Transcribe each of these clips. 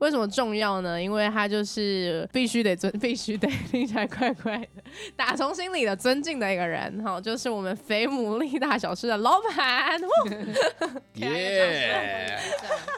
为什么重要呢？因为它就是必须得尊，必须得 听起来怪怪的，打从心里的尊敬的一个人哈，就是我们肥牡蛎大小吃的老板。耶，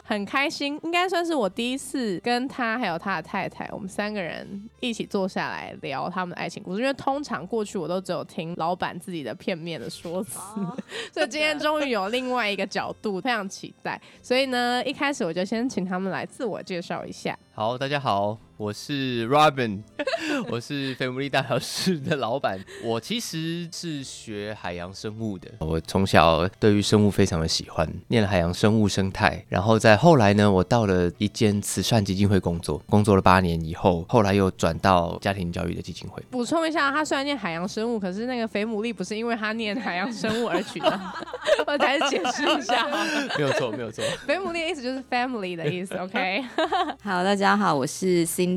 很开心，应该算是我第一次跟他还有他的太太，我们三个人一起坐下来聊他们的爱情故事。因为通常过去我都只有听老板自己的片面的说辞，所以今天终于有另外一个角度，非常期待。所以呢，一开始我就先请他们来自我介绍。一下，好，大家好。我是 Robin，我是肥牡蛎大小事的老板。我其实是学海洋生物的。我从小对于生物非常的喜欢，念了海洋生物生态。然后在后来呢，我到了一间慈善基金会工作，工作了八年以后，后来又转到家庭教育的基金会。补充一下，他虽然念海洋生物，可是那个肥牡蛎不是因为他念海洋生物而取的。我还是解释一下，没有错，没有错。肥牡蛎的意思就是 family 的意思。OK，好，大家好，我是 Cindy，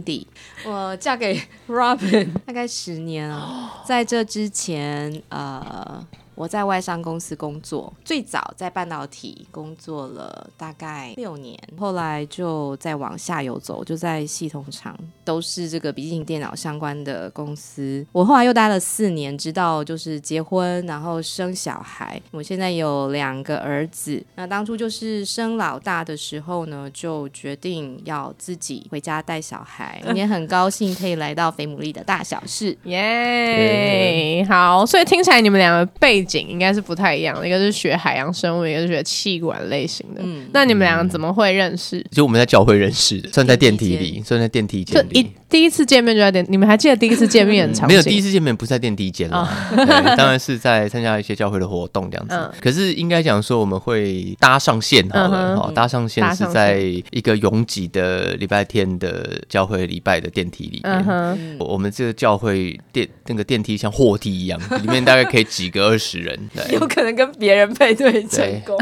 我嫁给 Robin 大概十年了，在这之前，呃。我在外商公司工作，最早在半导体工作了大概六年，后来就再往下游走，就在系统厂，都是这个笔记型电脑相关的公司。我后来又待了四年，直到就是结婚，然后生小孩。我现在有两个儿子，那当初就是生老大的时候呢，就决定要自己回家带小孩。今天很高兴可以来到肥牡蛎的大小事，耶！好，所以听起来你们两个背。景应该是不太一样的，一个是学海洋生物，一个是学气管类型的。嗯，那你们两个怎么会认识？就我们在教会认识的，算在电梯里，算在电梯间里。第一次见面就在电，你们还记得第一次见面场 没有，第一次见面不是在电梯间了，当然是在参加一些教会的活动这样子。可是应该讲说我们会搭上线好了，好搭上线是在一个拥挤的礼拜天的教会礼拜的电梯里面。我们这个教会电那个电梯像货梯一样，里面大概可以挤个二十人，有可能跟别人配对成功。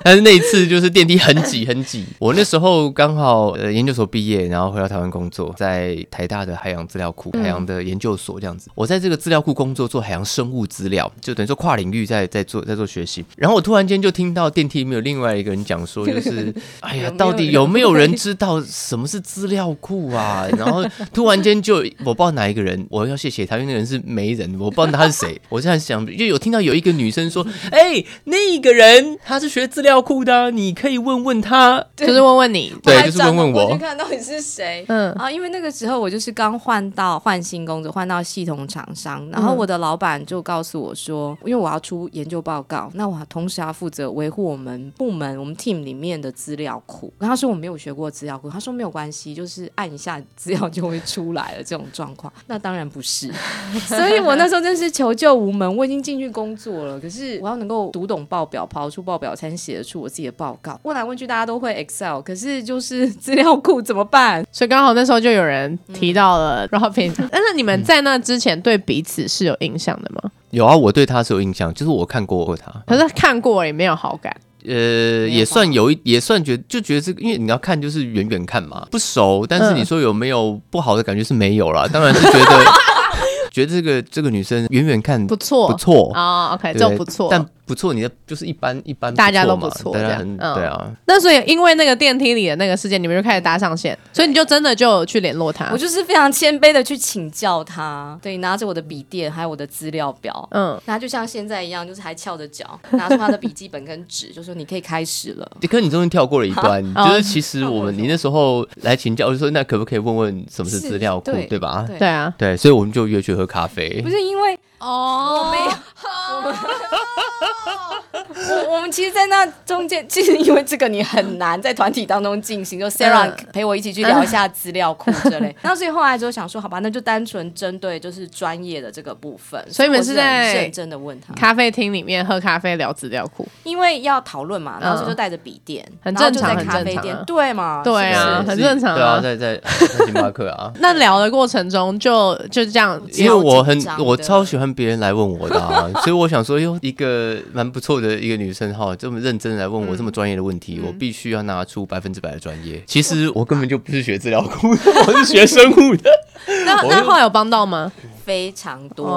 但是那一次就是电梯很挤很挤，我那时候刚好呃研究所毕业，然后回到台湾工作。在台大的海洋资料库、海洋的研究所这样子，我在这个资料库工作，做海洋生物资料，就等于说跨领域在在做在做学习。然后我突然间就听到电梯里面有另外一个人讲说，就是哎呀，到底有没有人知道什么是资料库啊？然后突然间就我不知道哪一个人，我要谢谢他，因为那个人是媒人，我不知道他是谁。我现在想，就有听到有一个女生说，哎，那个人他是学资料库的，你可以问问他，就是问问你，对，就是问问我，看到底是谁？嗯啊，因为。那个时候我就是刚换到换新工作，换到系统厂商，然后我的老板就告诉我说，因为我要出研究报告，那我同时要负责维护我们部门我们 team 里面的资料库。然后他说我没有学过资料库，他说没有关系，就是按一下资料就会出来了这种状况。那当然不是，所以我那时候真是求救无门。我已经进去工作了，可是我要能够读懂报表，跑出报表才能写得出我自己的报告。问来问去大家都会 Excel，可是就是 资料库怎么办？所以刚好那时候就。有人提到了 Robin，但是你们在那之前对彼此是有印象的吗？有啊，我对他是有印象，就是我看过他，可是看过也没有好感。呃，也算有一，也算觉就觉得这个，因为你要看就是远远看嘛，不熟，但是你说有没有不好的感觉是没有啦，当然是觉得觉得这个这个女生远远看不错不错啊，OK，就不错，但。不错，你的就是一般一般，大家都不错，大家很对啊。那所以因为那个电梯里的那个事件，你们就开始搭上线，所以你就真的就去联络他。我就是非常谦卑的去请教他，对，拿着我的笔电还有我的资料表，嗯，那就像现在一样，就是还翘着脚，拿出他的笔记本跟纸，就说你可以开始了。可是你中间跳过了一段，就是其实我们你那时候来请教，我就说那可不可以问问什么是资料库，对吧？对啊，对，所以我们就约去喝咖啡。不是因为哦，我没有。我我们其实，在那中间，其实因为这个你很难在团体当中进行，就 Sarah 嗯陪我一起去聊一下资料库之类。然后所以后来就想说，好吧，那就单纯针对就是专业的这个部分。所以你们是在认真的问他，咖啡厅里面喝咖啡聊资料库，因为要讨论嘛，然后嗯就带着笔电，很正常在咖啡店很正常啊，对嘛？对啊很正常啊对啊，在在在星巴克啊。那聊的过程中就就这样，因为我很我超喜欢别人来问我的、啊，所以我想说，哟，一个蛮不错的一个女生哈，这么认真来问我这么专业的问题，我必须要拿出百分之百的专业。其实我根本就不是学治疗工的，我是学生物的。那后来有帮到吗？非常多。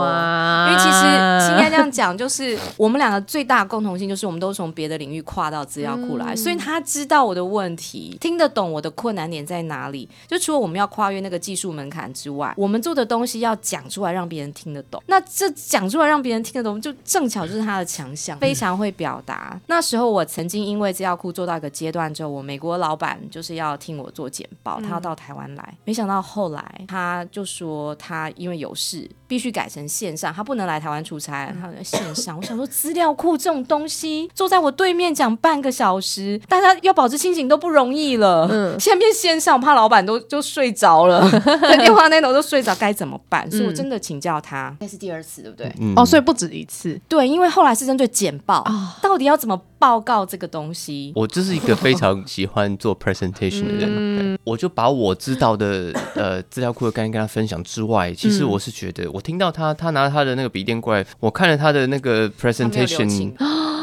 因为其实应该这样讲，就是我们两个最大的共同性就是我们都从别的领域跨到资料库来，所以他知道我的问题，听得懂我的困难点在哪里。就除了我们要跨越那个技术门槛之外，我们做的东西要讲出来让别人听得懂。那这讲出来让别人听得懂，就正巧就是他的强项，非常会表达。那时候我曾经因为资料库做到一个阶段之后，我美国老板就是要听我做简报，他要到台湾来，没想到后来他就说他因为有事必须改成线上，他不能来台湾出差，他在线上。我想说资料库这种东西，坐在我对面讲半个小时，大家要保持清醒都不容易了。嗯，现在变线上，我怕老板都就睡着了，在电话那头都睡着，该怎么办？所以我真的请教他，那是第二次，对不对？嗯哦，所以不止一次。对，因为后来是针对简报，到底要怎么报告这个东西？我就是一个非常喜欢做 presentation 的人，对我就把我知道的 呃资料库的概念跟他分享之外，其实我是觉得，我听到他他拿他的那个笔电过来，我看了他的那个 presentation，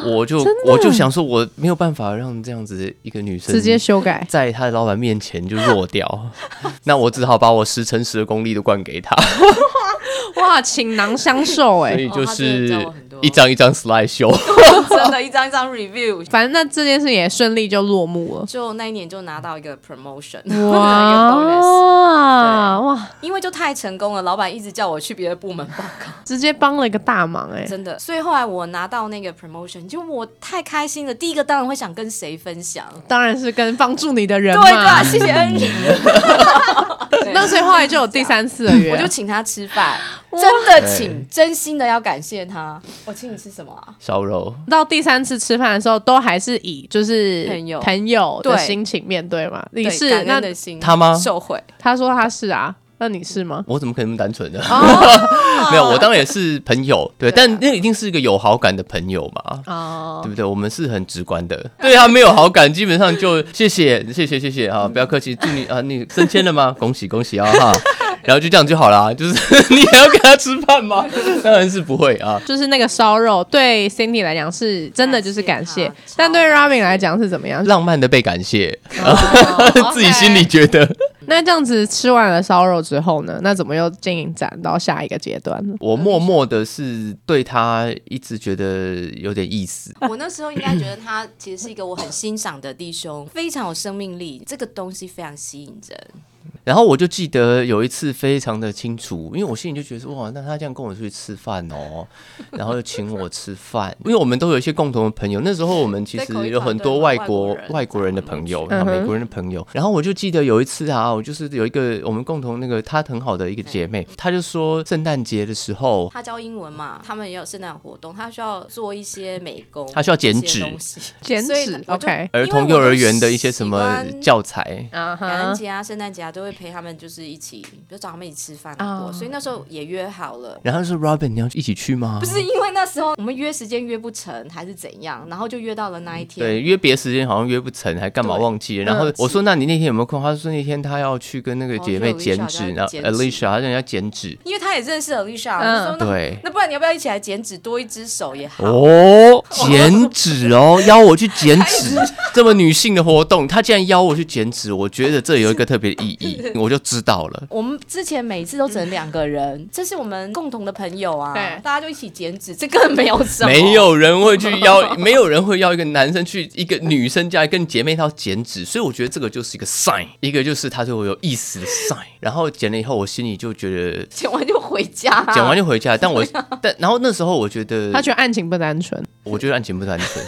我就 我就想说，我没有办法让这样子的一个女生直接修改，在他的老板面前就弱掉，那我只好把我十乘十的功力都灌给他，哇，倾囊相授哎、所以就是一张一张 slide show。真的，一张一张 review。反正那这件事也顺利就落幕了。就那一年就拿到一个 promotion，一个 bonus，哇哇，因为就太成功了，老板一直叫我去别的部门报告，直接帮了一个大忙哎、真的。所以后来我拿到那个 promotion，就我太开心了。第一个当然会想跟谁分享，当然是跟帮助你的人对对啊，嘛。谢谢恩人。那所以后来就有第三次了约，我就请他吃饭，真的请，真心的要感谢他。我请你吃什么啊？烧肉，到第三次吃饭的时候，都还是以就是朋友朋友的心情面对嘛。你是那的心，他吗受贿。他说他是啊，那你是吗？我怎么可能那么单纯呢？哦 没有，我当然也是朋友，对，但那一定是一个有好感的朋友嘛。哦对，不对？我们是很直观的，对他没有好感，基本上就谢谢谢谢谢谢啊，不要客气，祝你啊，你升迁了吗？恭喜恭喜啊哈，然后就这样就好了，就是 你还要跟他吃饭吗？当然是不会啊。就是那个烧肉，对 Cindy 来讲是真的就是感谢感谢，但对 Robin 来讲是怎么样？浪漫的被感谢，哦 自己心里觉得。那这样子吃完了烧肉之后呢？那怎么又进展到下一个阶段呢？我默默的是对他一直觉得有点意思，我那时候应该觉得他其实是一个我很欣赏的弟兄，非常有生命力，这个东西非常吸引人。然后我就记得有一次非常的清楚，因为我心里就觉得说哇，那他这样跟我出去吃饭哦，然后又请我吃饭，因为我们都有一些共同的朋友。那时候我们其实有很多外国外国人的朋友，然后美国人的朋友。然后我就记得有一次啊，我就是有一个我们共同那个她很好的一个姐妹，她就说圣诞节的时候。她教英文嘛，他们也有圣诞活动，她需要做一些美工，她需要剪纸，剪纸，OK，儿童幼儿园的一些什么教材，啊感恩，节啊、圣诞节啊，都会陪他们，就是一起，比如找他们一起吃饭过，啊所以那时候也约好了。然后是 Robin 你要一起去吗？不是因为那时候我们约时间约不成，还是怎样，然后就约到了那一天。对，约别时间好像约不成，还干嘛忘记了？然后嗯我说：“那你那天有没有空？”他说：“那天他要去跟那个哦姐妹就剪纸，在然后剪纸 Alicia 他让人家剪纸。因为他也认识 Alicia，嗯对，那不然你要不要一起来剪纸，多一只手也好。哦，剪纸哦，邀我去剪纸，这么女性的活动，他竟然邀我去剪纸，我觉得这有一个特别的意义，我就知道了。我们之前每次都只能两个人，这是我们共同的朋友啊，对。大家就一起剪纸，这个没有什么，没有人会去邀，没有人会邀一个男生去一个女生家跟姐妹淘剪纸，所以我觉得这个就是一个 sign，一个就是他对我有意思的 sign。然后剪了以后，我心里就觉得剪完就回家，剪完就回家，但我但然后那时候我觉得他觉得案情不单纯，我觉得案情不单纯，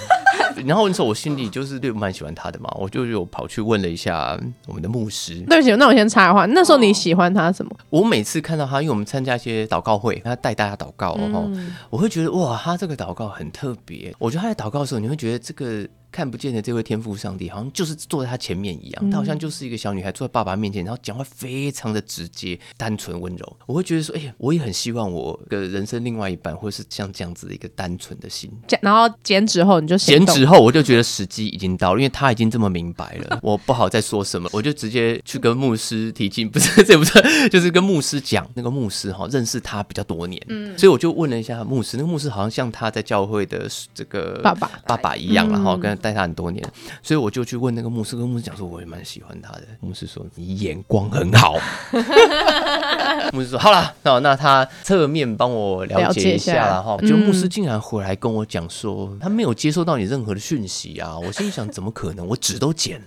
然后那时候我心里就是对蛮喜欢他的嘛，我就有跑去问了一下我们的牧师。对不起，那我先插一话，那时候你喜欢他什么？我每次看到他，因为我们参加一些祷告会，他带大家祷告哦，嗯我会觉得哇，他这个祷告很特别。我觉得他在祷告的时候，你会觉得这个看不见的这位天赋上帝，好像就是坐在他前面一样，他好像就是一个小女孩坐在爸爸面前，然后讲话非常的直接、单纯、温柔。我会觉得说，哎、呀，我也很希望我的人生另外一半，或是像这样子的一个单纯的心。然后减脂后你就行动。减脂后，我就觉得时机已经到了，因为他已经这么明白了，我不好再说什么，我就直接去跟牧师提进，不是这不是，就是跟牧师讲，那个牧师哈认识他比较多年，嗯，所以我就问了一下牧师，那个牧师好像像他在教会的这个爸爸。爸爸一样，然后嗯。跟带他很多年，所以我就去问那个牧师，跟牧师讲说我也蛮喜欢他的，牧师说你眼光很好，牧师说好了，那那他侧面帮我了解一下下了哈，嗯就牧师竟然回来跟我讲说，他没有接收到你任何的讯息啊！我心里想，怎么可能？我纸都剪了，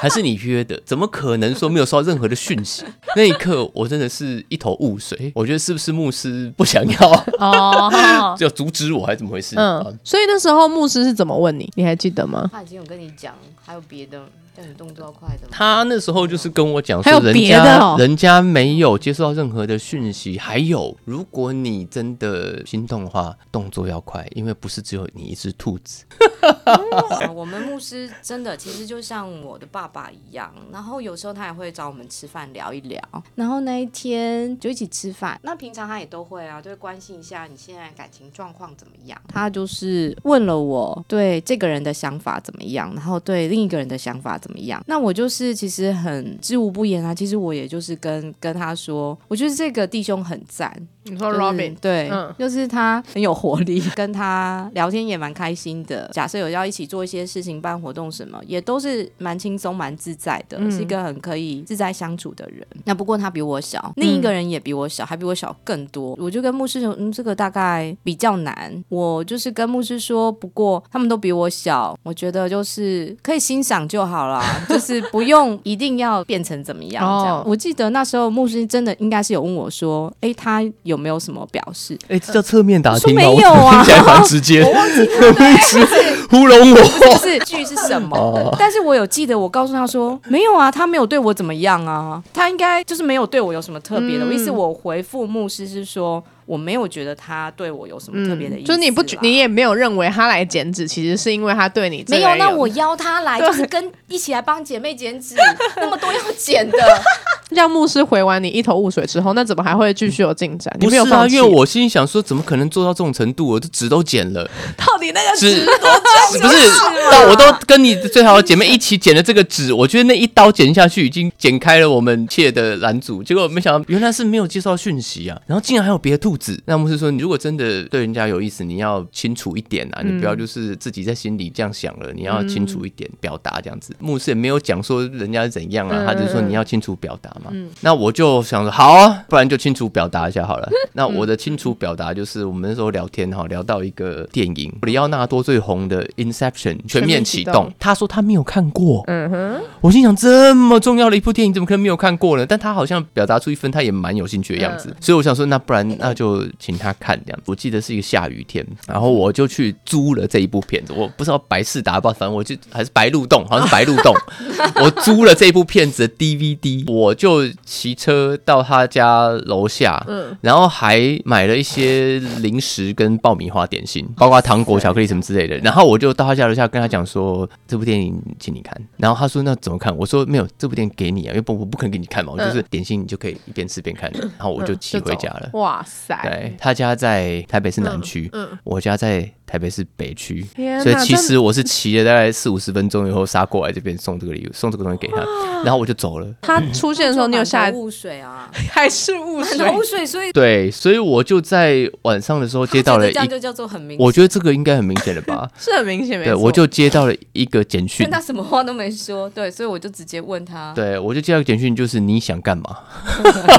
还是你约的？怎么可能说没有收到任何的讯息？那一刻，我真的是一头雾水。我觉得是不是牧师不想要哦。就阻止我，还是怎么回事？嗯啊，所以那时候牧师是怎么问你？你还记得吗？他已经有跟你讲，还有别的叫你动作要快的吗？他那时候就是跟我讲说，人家、哦人家没有接受到任何的讯息。还有，如果你真的心动的话，动作要快，因为不是只有你一只兔子。啊我们牧师真的其实就像我的爸爸一样，然后有时候他也会找我们吃饭聊一聊，然后那一天就一起吃饭。那平常他也都会啊，就会关心一下你现在感情状况怎么样。他就是问了我对这个人的想法怎么样，然后对另一个人的想法怎么样。那我就是其实很知无不言啊，其实我也就是跟跟他说，我觉得这个弟兄很赞，你说 Robin，对，嗯就是他很有活力，跟他聊天也蛮开心的。假设有要一起做一些事情、办活动什么，也都是蛮轻松、蛮自在的，嗯是一个很可以自在相处的人。那不过他比我小，另一个人也比我小，还比我小更多。我就跟牧师说，嗯，这个大概比较难。我就是跟牧师说，不过他们都比我小，我觉得就是可以欣赏就好啦，就是不用一定要变成怎么样这样。哦我记得那时候牧师真的应该是有问我说，哎，他有没有什么表示？哎、这叫侧面打？没有啊听起来蛮直接的，我忘记糊弄我。是句是什么，哦但是我有记得，我告诉他说没有啊，他没有对我怎么样啊，他应该就是没有对我有什么特别的。嗯我意思我回复牧师是说，我没有觉得他对我有什么特别的意思、嗯就是你不觉，你也没有认为他来剪纸，其实是因为他对你这没有，那我邀他来 就是跟一起来帮姐妹剪纸，那么多要剪的，让牧师回完你一头雾水之后，那怎么还会继续有进展？你不是啊，没有放弃？因为我心里想说，怎么可能做到这种程度？我的纸都剪了，到底那个纸值多重？不是到我都跟你最好的姐妹一起剪了这个纸，我觉得那一刀剪下去已经剪开了我们切的拦阻，结果没想到原来是没有接收到讯息啊，然后竟然还有别的那牧师说，你如果真的对人家有意思，你要清楚一点啊，你不要就是自己在心里这样想了，你要清楚一点表达这样子。牧师也没有讲说人家是怎样啊，他就说你要清楚表达嘛。那我就想说好啊，不然就清楚表达一下好了。那我的清楚表达就是我们那时候聊天哈，聊到一个电影，里奥纳多最红的《Inception》全面启动全面启动，他说他没有看过。嗯哼，我心想，这么重要的一部电影，怎么可能没有看过呢？但他好像表达出一份他也蛮有兴趣的样子，所以我想说，那不然那就请他看这样。我记得是一个下雨天，然后我就去租了这一部片子，我不知道白事达吧，反正我就还是白鹿洞，好像是白鹿洞，我租了这部片子的 DVD，我就骑车到他家楼下，嗯然后还买了一些零食跟爆米花点心，包括糖果、巧克力什么之类的。然后我就到他家楼下跟他讲说，这部电影请你看。然后他说那怎么看？我说没有，这部电影给你啊，因为不我不可能给你看嘛，我就是点心你就可以一边吃边看。然后我就骑回家了。哇塞！对他家在台北市南区，嗯，我家在台北市北区，所以其实我是骑了大概四五十分钟以后杀过来这边送这个礼物，送这个东西给他，然后我就走了。他出现的时候，你有下来雾水啊，还是雾很水？多雾水，所以对，所以我就在晚上的时候接到了一，这样就叫做很明显。我觉得这个应该很明显了吧？是很明显，没对，我就接到了一个简讯但，他什么话都没说，对，所以我就直接问他，对我就接到个简讯，就是你想干嘛？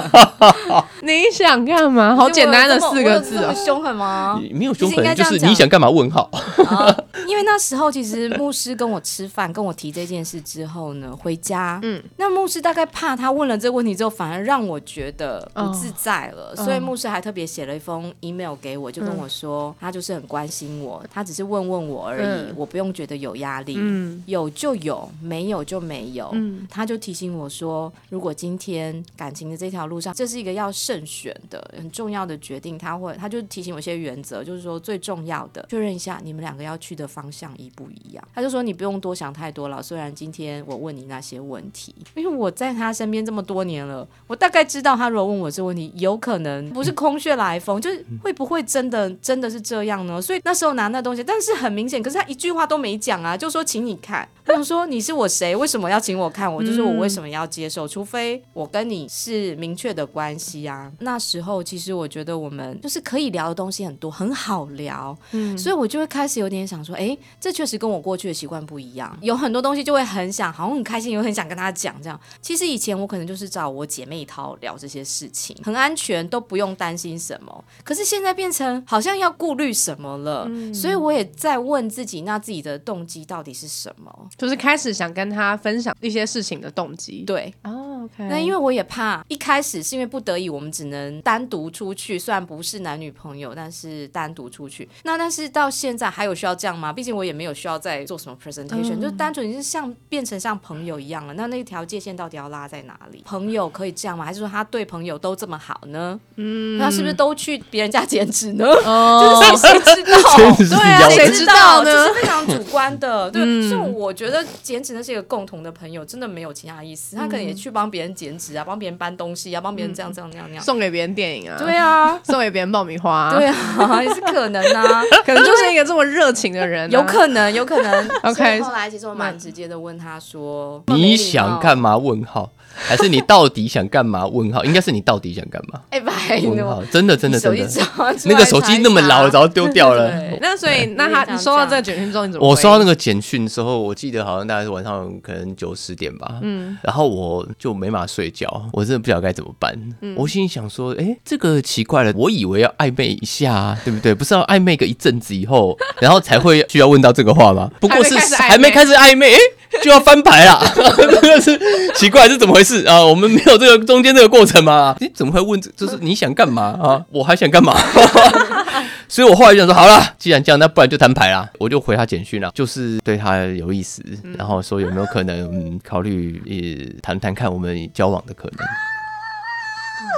你想干嘛？好简单的四个字哦我有这么。凶狠吗？没有凶狠，就是你想干嘛？问号。啊 因为那时候其实牧师跟我吃饭，跟我提这件事之后呢，回家，嗯嗯，那牧师大概怕他问了这个问题之后，反而让我觉得不自在了，哦所以牧师还特别写了一封 email 给我，就跟我说，他就是很关心我，他只是问问我而已，嗯我不用觉得有压力，嗯有就有，没有就没有。嗯他就提醒我说，如果今天感情的这条路上，这是一个要慎选的很重要的决定，他会他就提醒我一些原则，就是说最重要的确认一下你们两个要去的方向一不一样。他就说你不用多想太多了，虽然今天我问你那些问题，因为我在他身边这么多年了，我大概知道他如果问我这个问题，有可能不是空穴来风，就是会不会真的真的是这样呢？所以那时候拿那东西，但是很明显，可是他一句话都没讲啊，就说请你看。我想说你是我谁？为什么要请我看？我就是我为什么要接受？除非我跟你是明确的关系啊。那时候其实我觉得我们就是可以聊的东西很多，很好聊，嗯所以我就会开始有点想说，哎，这确实跟我过去的习惯不一样，有很多东西就会很想，好像很开心，又很想跟他讲这样。其实以前我可能就是找我姐妹淘聊这些事情，很安全，都不用担心什么。可是现在变成好像要顾虑什么了，所以我也在问自己，那自己的动机到底是什么？就是开始想跟他分享一些事情的动机。对，哦，OK。那因为我也怕一开始是因为不得已，我们只能单独出去，虽然不是男女朋友，但是单独出去。那但是到现在还有需要这样吗？毕竟我也没有需要再做什么 presentation，、就单纯是像变成像朋友一样了。那那条界限到底要拉在哪里？朋友可以这样吗？还是说他对朋友都这么好呢？嗯，那是不是都去别人家剪纸呢？哦，就是谁 谁知道？对啊谁知道呢这是非常主观的。对，所以我觉得减脂那是一个共同的朋友，真的没有其他意思。他可能也去帮别人剪纸啊，帮别人搬东西啊，帮别人这样这样那样那样。送给别人电影啊，对啊，送给别人爆米花，对，啊，也是可能啊，可能就是一个这么热情的人啊，有可能，有可能。OK 后来其实我蛮直接的问他说：“你想干嘛？问号，还是你到底想干嘛？问号，应该是你到底想干嘛？真的真的真的手机，那个手机那么老了，早就丢掉了。对那所以，那他你收到这个简讯之后，你怎么？我收到那个简讯之后，我记得好像大概是晚上可能九十点吧，嗯，然后我就没法睡觉，我真的不晓得该怎么办。我心里想说，哎、这个奇怪了，我以为要暧昧一下、啊，对不对？不是要暧昧个一阵子以后，然后才会需要问到这个话吗？不过是还没开始暧昧还没开始暧昧，哎、就要翻牌啦，真 的是奇怪，是怎么回事啊？我们没有这个中间这个过程吗？你怎么会问这？就是你想干嘛啊？我还想干嘛？所以我后来就想说，好了，既然这样，那不然就摊牌啦。我就回他简讯了，就是对他有意思，然后说有没有可能、考虑呃谈谈看我们交往的可能。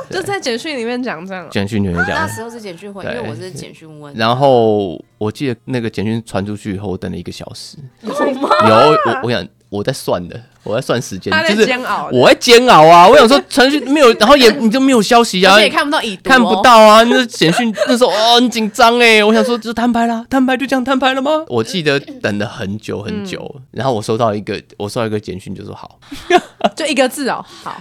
就在简讯里面讲这样，简讯里面讲那，时候是简讯回，因为我是简讯问。然后我记得那个简讯传出去以后，我等了一个小时。有吗？有我，我想我在算的，我在算时间他，在就是煎熬，我在煎熬啊。我想说传讯没有，然后也你就没有消息啊，也看不到已读哦，看不到啊，那简讯 那时候哦很紧张哎，我想说就是摊牌啦，摊牌就这样摊牌了吗？我记得等了很久很久，嗯然后我收到一个我收到一个简讯就说好，就一个字哦，好，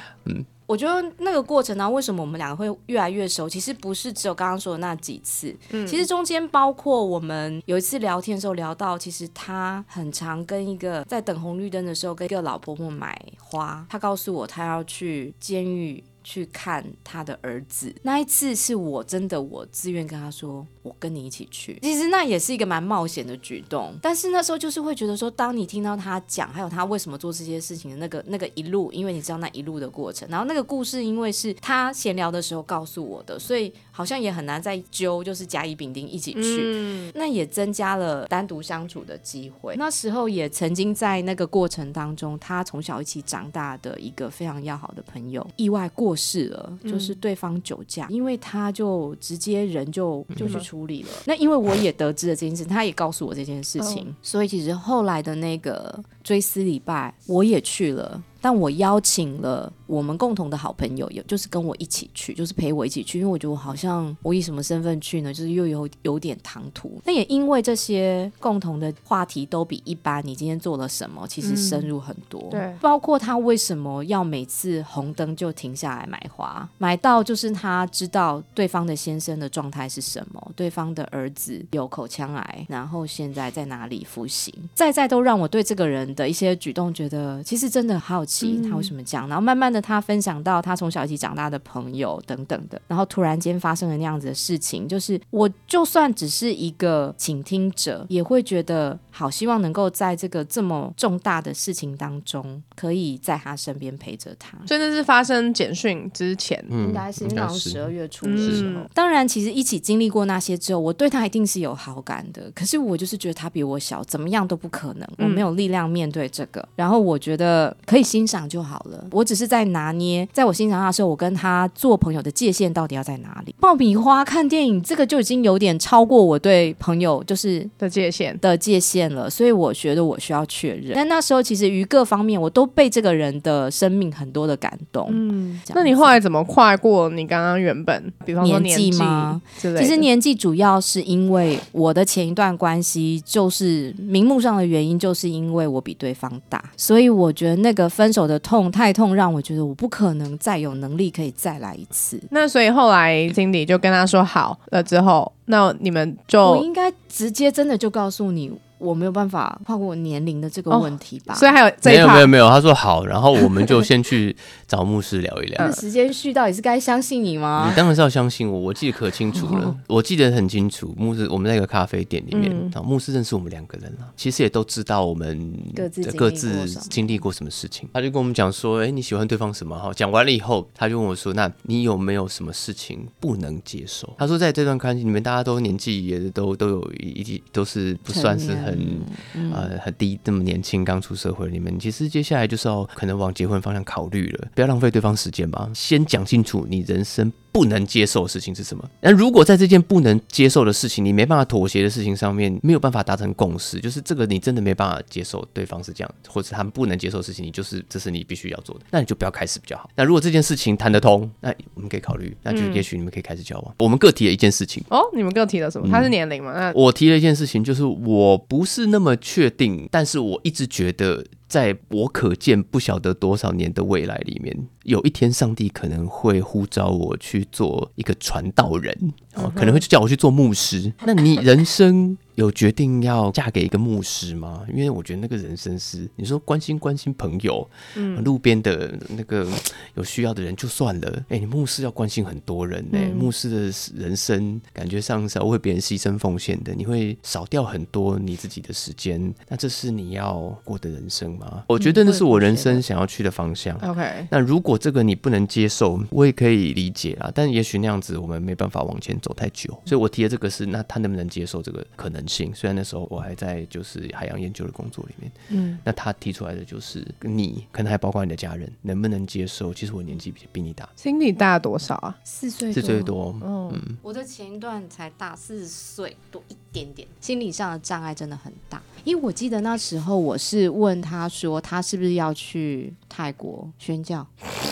我觉得那个过程呢、为什么我们两个会越来越熟？其实不是只有刚刚说的那几次，其实中间包括我们有一次聊天的时候聊到，其实他很常跟一个在等红绿灯的时候跟一个老婆婆买花，他告诉我他要去监狱。去看他的儿子，那一次是我真的我自愿跟他说，我跟你一起去。其实那也是一个蛮冒险的举动，但是那时候就是会觉得说，当你听到他讲，还有他为什么做这些事情的那个那个一路，因为你知道那一路的过程，然后那个故事因为是他闲聊的时候告诉我的，所以好像也很难再揪，就是甲乙丙丁一起去。嗯，那也增加了单独相处的机会。那时候也曾经在那个过程当中，他从小一起长大的一个非常要好的朋友意外过世了，就是对方酒驾，因为他就直接人就就去处理了。那因为我也得知了这件事，他也告诉我这件事情，所以其实后来的那个追思礼拜我也去了。但我邀请了我们共同的好朋友，有就是跟我一起去，就是陪我一起去，因为我觉得我好像我以什么身份去呢？就是又有有点唐突。那也因为这些共同的话题都比一般你今天做了什么，其实深入很多。对包括他为什么要每次红灯就停下来买花，买到就是他知道对方的先生的状态是什么，对方的儿子有口腔癌，然后现在在哪里服刑，在在都让我对这个人的一些举动觉得，其实真的好有奇他为什么这样，然后慢慢的他分享到他从小一起长大的朋友等等的，然后突然间发生了那样子的事情，就是我就算只是一个倾听者，也会觉得好希望能够在这个这么重大的事情当中，可以在他身边陪着他。所以那是发生简讯之前，应该是因为好像十二月初的时候，嗯当然其实一起经历过那些之后，我对他一定是有好感的。可是我就是觉得他比我小，怎么样都不可能，我没有力量面对这个。然后我觉得可以欣赏就好了，我只是在拿捏，在我欣赏他的时候，我跟他做朋友的界限到底要在哪里？爆米花看电影这个就已经有点超过我对朋友就是的界限。的界限了，所以我觉得我需要确认。但那时候其实于各方面，我都被这个人的生命很多的感动。嗯，那你后来怎么跨过你刚刚原本，比方说年纪纪吗？其实年纪主要是因为我的前一段关系，就是名目上的原因，就是因为我比对方大，所以我觉得那个分手的痛太痛，让我觉得我不可能再有能力可以再来一次。那所以后来 Cindy 就跟他说好了之后，那你们就我就应该直接真的就告诉你，我没有办法跨过我年龄的这个哦问题吧。所以还有这没一没有没有没有，他说好，然后我们就先去 找牧师聊一聊。那时间序到底是该相信你吗你？当然是要相信我，我记得可清楚了，我记得很清楚。牧师，我们在一个咖啡店里面，嗯然后牧师认识我们两个人了，其实也都知道我们各自经历过各自经历过什么事情。他就跟我们讲说，哎、你喜欢对方什么？哈，讲完了以后，他就问我说，那你有没有什么事情不能接受？他说，在这段关系里面，大家都年纪也都都有一一都是不算是很成呃很低，这么年轻刚出社会你们，其实接下来就是要可能往结婚方向考虑了，不要浪费对方时间吧，先讲清楚你人生不能接受的事情是什么。那如果在这件不能接受的事情，你没办法妥协的事情上面没有办法达成共识，就是这个你真的没办法接受对方是这样，或者他们不能接受的事情，你就是这是你必须要做的，那你就不要开始比较好。那如果这件事情谈得通，那我们可以考虑，那就嗯也许你们可以开始交往。我们各提了一件事情。哦，你们各提了什么？他嗯是年龄嘛？那我提了一件事情，就是我不是那么确定，但是我一直觉得，在我可见不晓得多少年的未来里面，有一天上帝可能会呼召我去做一个传道人，哦，可能会叫我去做牧师。那你人生有决定要嫁给一个牧师吗？因为我觉得那个人生是你说关心关心朋友，嗯路边的那个 有需要的人就算了，哎、你牧师要关心很多人呢、嗯牧师的人生感觉上是要为别人牺牲奉献的，你会少掉很多你自己的时间，那这是你要过的人生吗？我觉得那是我人生想要去的方向。OK，那如果这个你不能接受，我也可以理解啊。但也许那样子我们没办法往前走太久，所以我提的这个是，那他能不能接受这个可能性？虽然那时候我还在就是海洋研究的工作里面，嗯，那他提出来的就是你，可能还包括你的家人，能不能接受？其实我年纪比比你大，Cindy 大多少啊？四岁四岁多。嗯，我的前一段才大四岁多一点点，心理上的障碍真的很大。因为我记得那时候我是问他说，他是不是要去泰国宣教，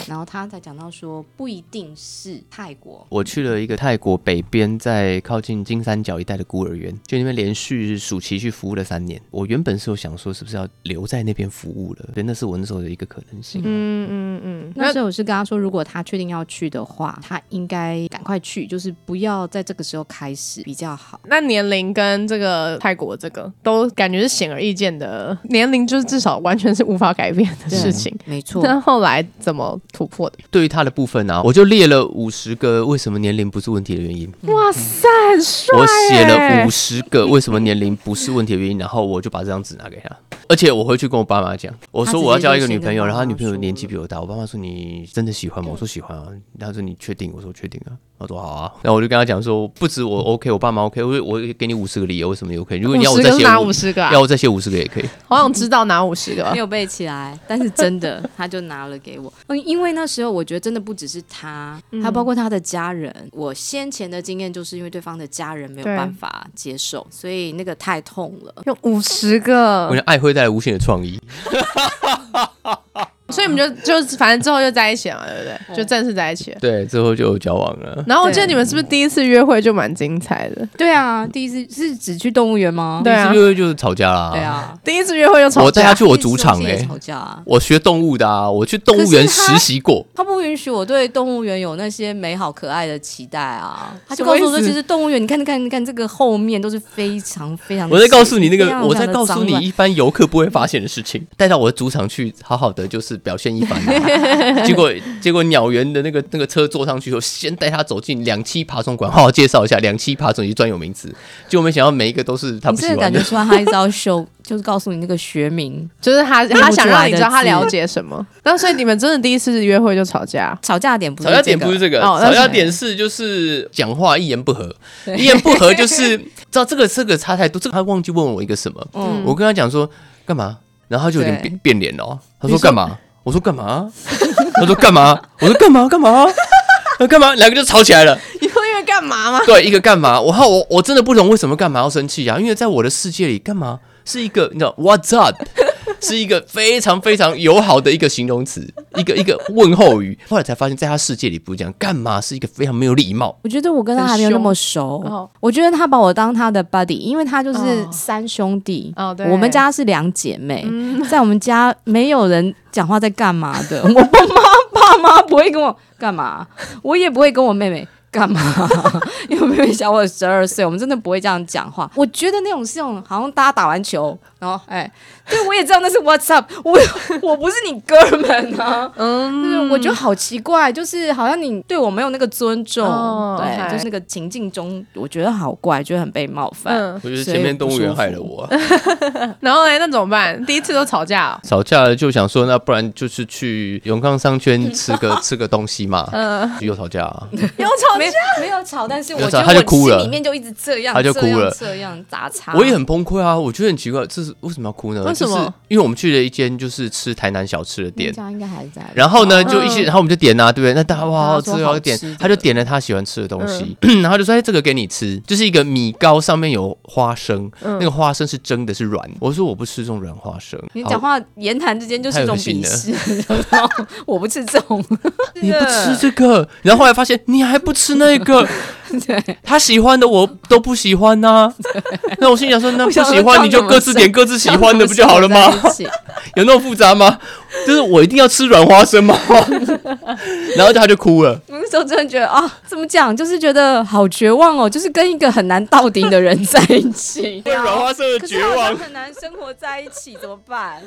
然后他才讲到说不一定是泰国。我去了一个泰国北边，在靠近金三角一带的孤儿院，就那边连续暑期去服务了三年。我原本是有想说，是不是要留在那边服务了？对，那是我那时候的一个可能性。嗯嗯嗯，那时候我是跟他说，如果他确定要去的话，他应该赶快去，就是不要在这个时候开始比较好。那年龄跟这个泰国这个都感觉是显而易见的，年龄就是至少完全是无法改变的事情。没错。那后来怎么突破的？对于他的部分呢、啊，我就列了五十个为什么年龄不是问题的原因。哇塞，很帅我写了欸五十个为什么年龄不是问题的原因，然后我就把这张纸拿给他，而且我回去跟我爸妈讲，我说我要交一个女朋友，然后他女朋友年纪比我大，我爸妈说你真的喜欢吗？我说喜欢啊，他说你确定？我说确定啊，他说好啊，然后我就跟他讲说，不止我 OK，我爸妈 OK，我我给你五十个理由为什么你 OK，如果你要我再写五五十个啊？要我再写五十个也可以。好想知道哪五十个没。有背起来，但是真的他就拿了给我。嗯，因为那时候我觉得真的不只是他，还包括他的家人。我先前的经验就是因为对方的家人没有办法接受，所以那个太痛了。有五十我个觉，得爱会带来无限的创意。所以你们就就反正之后就在一起了嘛，对不对？就正式在一起了。对，之后就有交往了。然后我记得你们是不是第一次约会就蛮精彩的？对啊，第一次是只去动物园吗？对啊第一次约会就是吵架啦。对，啊，第一次约会就吵架，我带他去我主场哎、第一次也吵架啊。我学动物的啊，我去动物园实习过。他不允许我对动物园有那些美好可爱的期待啊！他告诉我说，其实动物园，你看，你看，你看，这个后面都是非常非常……我在告诉你那个，我在告诉你一般游客不会发现的事情。带到我的主场去，好好的就是是表现一番、啊。结果结果鸟园的那个那个车坐上去后，先带他走进两栖爬虫馆，好好介绍一下两栖爬虫以及专有名词。就我没想到每一个都是他不喜欢的。感觉出来，他一直要秀，就是告诉你那个学名。就是他 他想让你知道他了解什么。那所以你们真的第一次约会就吵架？吵架点不是吵架点不是这个，吵架点是就是讲话一言不合，一言不合就是知道这个这个差太多，这个他忘记问我一个什么，嗯我跟他讲说干嘛，然后他就有点对变变脸了哦，他说干嘛，我说干嘛，他说干嘛，我说干嘛干嘛，那干嘛，两个就吵起来了。你会因为干嘛吗？对，一个干嘛？我好我我真的不懂为什么干嘛要生气啊？因为在我的世界里，干嘛是一个你知道 What's up，是一个非常非常友好的一个形容词，一个一个问候语。后来才发现，在他世界里不是这样，干嘛是一个非常没有礼貌。我觉得我跟他还没有那么熟哦，我觉得他把我当他的 buddy，因为他就是哦三兄弟，哦对我们家是两姐妹，在我们家没有人讲话在干嘛的，我爸妈 爸妈不会跟我干嘛，我也不会跟我妹妹。干嘛？因为我妹妹小我十二岁，我们真的不会这样讲话。我觉得那种是那种好像大家打完球，然后哎，对我也知道那是 What's up，我我不是你哥们啊，嗯，我觉得好奇怪，就是好像你对我没有那个尊重，哦对就是那个情境中，我觉得好怪，觉得很被冒犯。嗯，我觉得前面动物园害了我啊、然后哎？那怎么办？第一次都吵架哦、吵架了就想说，那不然就是去永康商圈吃个 吃个东西嘛。嗯，又吵架、啊，又吵没没有吵，但是我吵觉得我他就哭了心里面就一直这样，他就哭这样了这样打岔。我也很崩溃啊！我觉得很奇怪，这是为什么要哭呢？为什么就是因为我们去了一间就是吃台南小吃的店，家应该还在。然后呢，就一嗯些，然后我们就点啊，对不对？那大家哇，好吃大家说好要点他就点了他喜欢吃的东西，然后就说：“哎，这个给你吃，就是一个米糕，上面有花生，嗯那个花生是蒸的，是软。”我说：“我不吃这种软花生。”你讲话言谈之间就是一种鄙视，我不吃这种。你不吃这个，然后后来发现你还不吃那个，他喜欢的我都不喜欢呐、那我心想说，那不喜欢你就各自点各自喜欢的不就好了吗？有那么复杂吗？就是我一定要吃软花生吗？然后他就哭了。我那时候真的觉得啊，怎么讲，就是觉得好绝望哦，就是跟一个很难到顶的人在一起，对软花生的绝望，很难生活在一起，怎么办？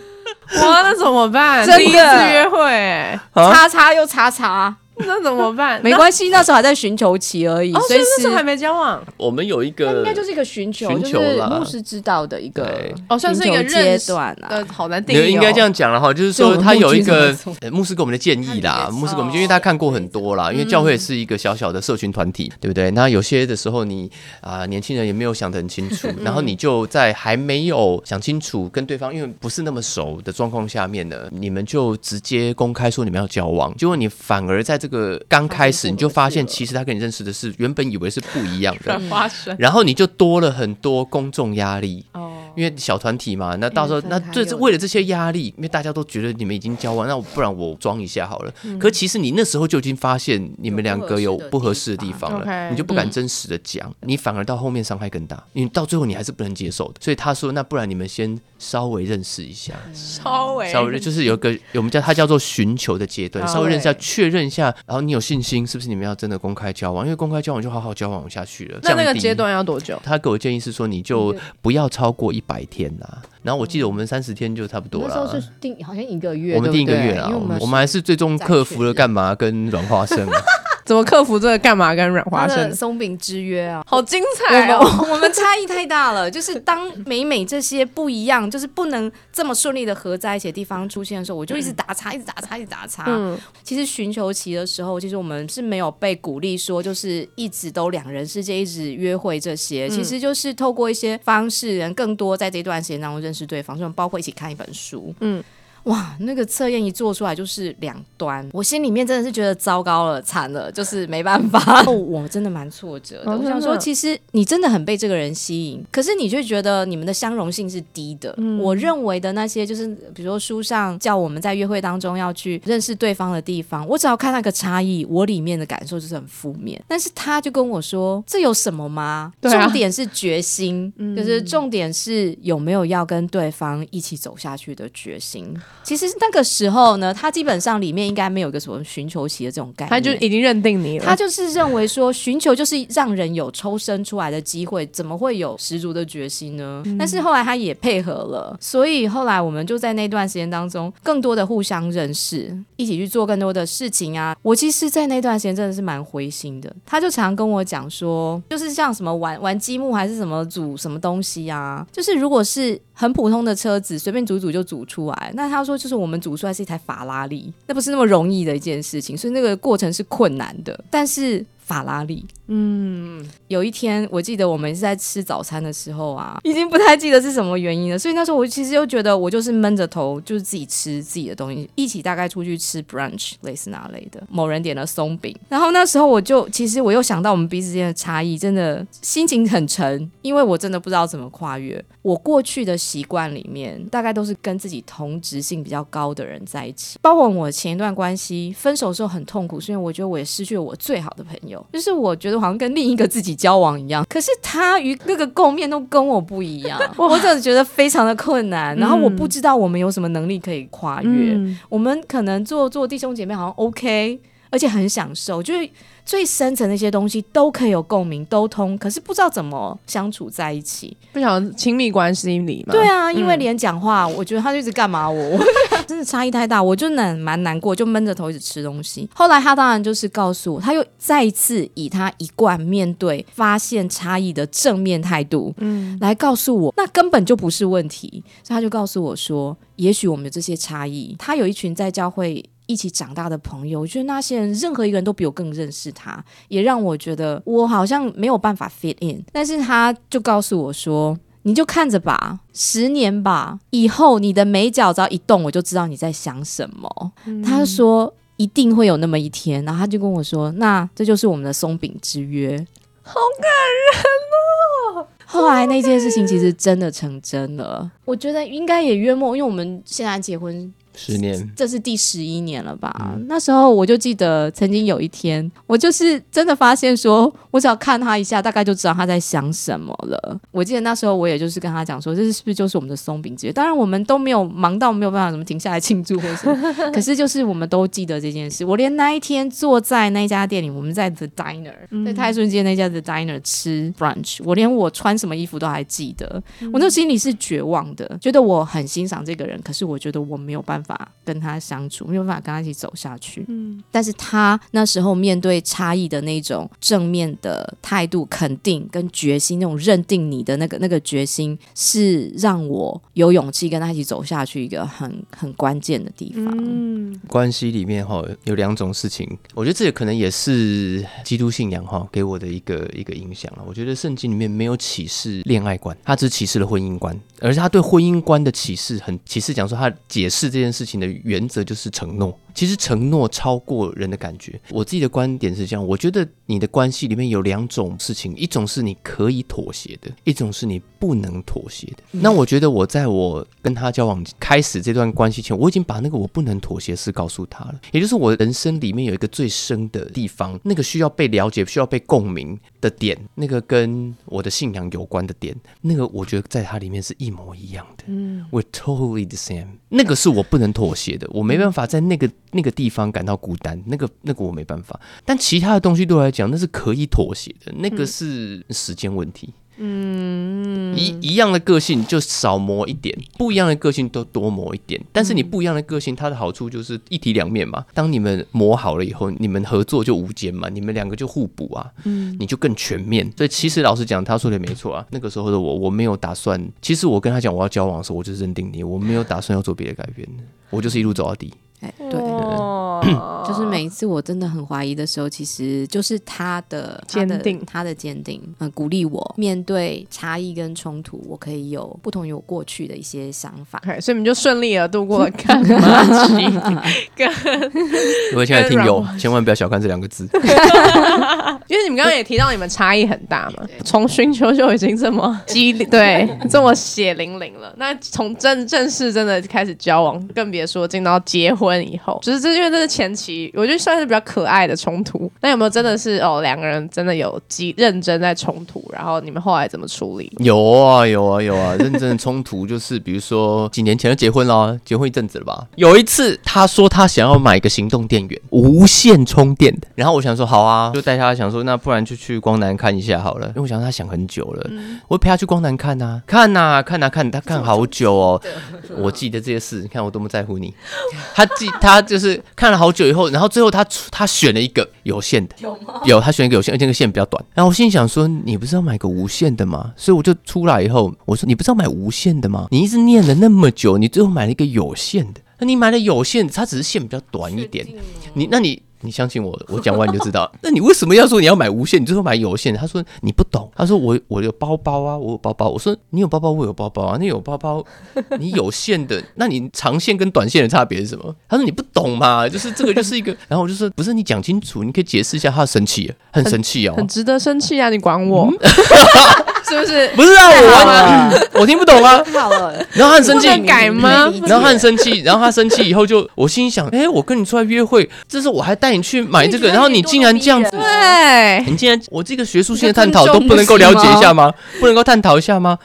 哇，那怎么办？真的第一次约会、叉叉又叉叉，那怎么办？没关系，那时候还在寻求期而已，哦，所所以那时候还没交往，我们有一个应该就是一个寻求，寻求啦是牧师知道的一个哦，算是一个阶段啊。呃，好难定义、哦。应该这样讲了哈，就是说他有一个牧师给我们的建议啦，牧师给我们，哦因为他看过很多啦，因为教会是一个小小的社群团体，对不对？那有些的时候你啊、年轻人也没有想得很清楚，然后你就在还没有想清楚跟对方因为不是那么熟的状况下面呢，你们就直接公开说你们要交往，结果你反而在这个刚开始你就发现，其实他跟你认识的是原本以为是不一样的。然后你就多了很多公众压力。哦，因为小团体嘛，那到时候那这是为了这些压力，因为大家都觉得你们已经交往，那我不然我装一下好了。嗯可其实你那时候就已经发现你们两个有不不合合适的地方方了你就不敢真实的讲，你反而到后面伤害更大，因为到最后你还是不能接受的。所以他说，那不然你们先稍微认识一下，稍微稍微就是有个我们叫它叫做寻求的阶段，哦稍微认识一下，确认一下，然后你有信心是不是你们要真的公开交往？因为公开交往就好好交往下去了。那那个阶段要多久？他给我建议是说，你就不要超过一百天呐、然后我记得我们三十天就差不多了。啊定好像一个月我们定一个月啊，我们我们还是最终克服了干嘛跟软花生啊。怎么克服这个干嘛跟软花生？松饼之约啊。好精彩哦！我们差异太大了，就是当每每这些不一样，就是不能这么顺利的合在一起的地方出现的时候，我就一直打叉，一直打叉，一直打叉。嗯，其实寻求期的时候，其实我们是没有被鼓励说，就是一直都两人世界，一直约会这些，其实就是透过一些方式，人更多在这段时间当中认识对方，就包括一起看一本书，嗯嗯。哇，那个测验一做出来就是两端，我心里面真的是觉得糟糕了，惨了，就是没办法。我真的蛮挫折的。哦我想说，其实你真的很被这个人吸引，可是你就觉得你们的相容性是低的。我认为的那些，就是比如说书上叫我们在约会当中要去认识对方的地方，我只要看那个差异，我里面的感受就是很负面。但是他就跟我说，这有什么吗？重点是决心，就是重点是有没有要跟对方一起走下去的决心。其实那个时候呢，他基本上里面应该没有一个什么寻求期的这种概念，他就已经认定你了。他就是认为说，寻求就是让人有抽身出来的机会，怎么会有十足的决心呢？但是后来他也配合了，所以后来我们就在那段时间当中，更多的互相认识，一起去做更多的事情啊。我其实，在那段时间真的是蛮灰心的。他就常跟我讲说，就是像什么玩 玩积木还是什么组什么东西啊，就是如果是很普通的车子，随便组组就组出来，那他他说就是我们组出来是一台法拉利，那不是那么容易的一件事情，所以那个过程是困难的。但是法拉利，嗯，有一天我记得我们是在吃早餐的时候啊，已经不太记得是什么原因了。所以那时候我其实又觉得我就是闷着头，就是自己吃自己的东西，一起大概出去吃 brunch 类似那类的。某人点了松饼，然后那时候我就其实我又想到我们彼此之间的差异，真的心情很沉，因为我真的不知道怎么跨越。我过去的习惯里面，大概都是跟自己同质性比较高的人在一起，包括我前一段关系分手的时候很痛苦，是因为我觉得我也失去了我最好的朋友。就是我觉得好像跟另一个自己交往一样，可是他与那个共面都跟我不一样，我真的觉得非常的困难。然后我不知道我们有什么能力可以跨越，我们可能做做弟兄姐妹好像 OK，而且很享受，就是最深层那些东西都可以有共鸣，都通，可是不知道怎么相处在一起，不想亲密关系里嘛？对啊，因为连讲话，我觉得他就一直干嘛我。真的差异太大，我就难蛮难过，就闷着头一直吃东西。后来他当然就是告诉我，他又再一次以他一贯面对发现差异的正面态度，嗯，来告诉我，那根本就不是问题。所以他就告诉我说，也许我们有这些差异，他有一群在教会一起长大的朋友，我觉得那些人任何一个人都比我更认识他，也让我觉得我好像没有办法 fit in。但是他就告诉我说。你就看着吧，十年吧，以后你的眉角只要一动，我就知道你在想什么。他说一定会有那么一天，然后他就跟我说，那这就是我们的松饼之约，好感人哦。后来那件事情其实真的成真了，我觉得应该也约莫，因为我们现在结婚。十年，这是第十一年了吧？那时候我就记得，曾经有一天，我就是真的发现，说我只要看他一下，大概就知道他在想什么了。我记得那时候，我也就是跟他讲说，这是是不是就是我们的松饼节？当然，我们都没有忙到没有办法怎么停下来庆祝或什么，可是就是我们都记得这件事。我连那一天坐在那家店里，我们在 The Diner，在泰顺街那家 The Diner 吃 brunch，我连我穿什么衣服都还记得。我那心里是绝望的，觉得我很欣赏这个人，可是我觉得我没有办法。法跟他相处，没有办法跟他一起走下去。嗯，但是他那时候面对差异的那种正面的态度、肯定跟决心，那种认定你的那个那个决心，是让我有勇气跟他一起走下去一个很很关键的地方。嗯，关系里面哈有两种事情，我觉得这也可能也是基督信仰哈给我的一个一个影响了。我觉得圣经里面没有启示恋爱观，他只启示了婚姻观，而且他对婚姻观的启示很启示讲说他解释这件事。情的原则就是承诺。其实承诺超过人的感觉。我自己的观点是这样，我觉得你的关系里面有两种事情，一种是你可以妥协的，一种是你不能妥协的。那我觉得我在我跟他交往开始这段关系前，我已经把那个我不能妥协事告诉他了。也就是我人生里面有一个最深的地方，那个需要被了解、需要被共鸣的点，那个跟我的信仰有关的点，那个我觉得在他里面是一模一样的。嗯，we're totally the same。那个是我不能妥协的，我没办法在那个。那个地方感到孤单，那个那个我没办法，但其他的东西对我来讲，那是可以妥协的，那个是时间问题。嗯，一一样的个性就少磨一点，不一样的个性都多磨一点。但是你不一样的个性，它的好处就是一体两面嘛。当你们磨好了以后，你们合作就无间嘛，你们两个就互补啊，嗯，你就更全面。所以其实老实讲，他说的没错啊。那个时候的我，我没有打算，其实我跟他讲我要交往的时候，我就认定你，我没有打算要做别的改变我就是一路走到底。哎，对，就是每一次我真的很怀疑的时候，其实就是他的坚定，他的坚定，嗯，鼓励我面对差异跟冲突，我可以有不同于我过去的一些想法，所以你们就顺利的度过了 干嘛期。各位亲爱的听友，千万不要小看这两个字，因为你们刚刚也提到你们差异很大嘛，从寻求就已经这么激烈，对，这么血淋淋了。那从正正式真的开始交往，更别说进到结婚。婚以后，就是这，因为这是前期，我觉得算是比较可爱的冲突。那有没有真的是哦，两个人真的有极认真在冲突，然后你们后来怎么处理？有啊有啊有啊，认真的冲突就是，比如说几年前就结婚了，结婚一阵子了吧。有一次他说他想要买一个行动电源，无线充电的，然后我想说好啊，就带他想说那不然就去光南看一下好了，因为我想他想很久了，我陪他去光南看呐、看呐、看呐、看，他看好久哦。我记得这些事，你看我多么在乎你。他记他就是看了好久以后，然后最后他出他选了一个有线的，有吗？有，他选一个有线，而且那个线比较短。然后我心里想说，你不是要买个无线的吗？所以我就出来以后，我说你不是要买无线的吗？你一直念了那么久，你最后买了一个有线的。那你买了有线，它只是线比较短一点。你那你你相信我，我讲完你就知道。那你为什么要说你要买无线？你就说买有线？他说你不懂。他说我我有包包啊，我有包包。我说你有包包，我有包包啊。你有包包，你有线的，那你长线跟短线的差别是什么？他说你不懂嘛，就是这个就是一个。然后我就说不是你讲清楚，你可以解释一下。他生气了，很生气哦。很值得生气啊！你管我、是不是？不是啊，我我听不懂啊。好了，然后他很生气改吗？然后他很生气，然后他生气以后就，我心想，哎、我跟你出来约会，这是我还带你去买这个，然后你竟然这样子，对，你竟然我这个学术性的探讨都不能够了解一下吗？不能够探讨一下吗？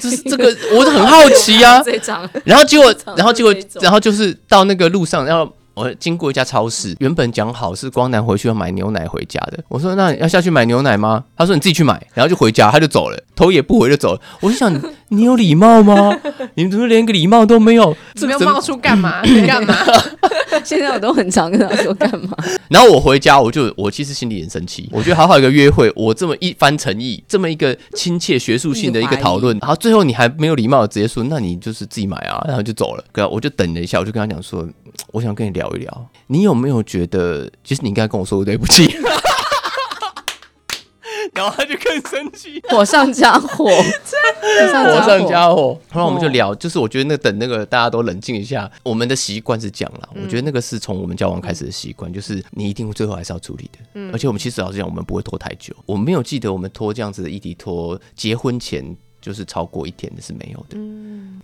这是这个，我很好奇啊。然后结果，然后结果，然后就是到那个路上，然后我经过一家超市，原本讲好是光南回去要买牛奶回家的。我说那要下去买牛奶吗？他说你自己去买，然后就回家，他就走了，头也不回就走了。我就想，你有礼貌吗？你们怎么连个礼貌都没有？这么没有冒出干嘛？你 干嘛？现在我都很常跟他说干嘛？然后我回家，我就我其实心里很生气，我觉得好好一个约会，我这么一番诚意，这么一个亲切学术性的一个讨论，然后最后你还没有礼貌的直接说，那你就是自己买啊，然后就走了。对啊，我就等了一下，我就跟他讲说，嗯我想跟你聊一聊，你有没有觉得，其实你应该跟我说对不起。然后他就更生气，火上加火，火上火上。加火。后来我们就聊，就是我觉得那等那个大家都冷静一下，我们的习惯是这样啦。我觉得那个是从我们交往开始的习惯，就是你一定最后还是要处理的。而且我们其实老实讲，我们不会拖太久。我没有记得我们拖这样子的议题拖结婚前就是超过一天的是没有的。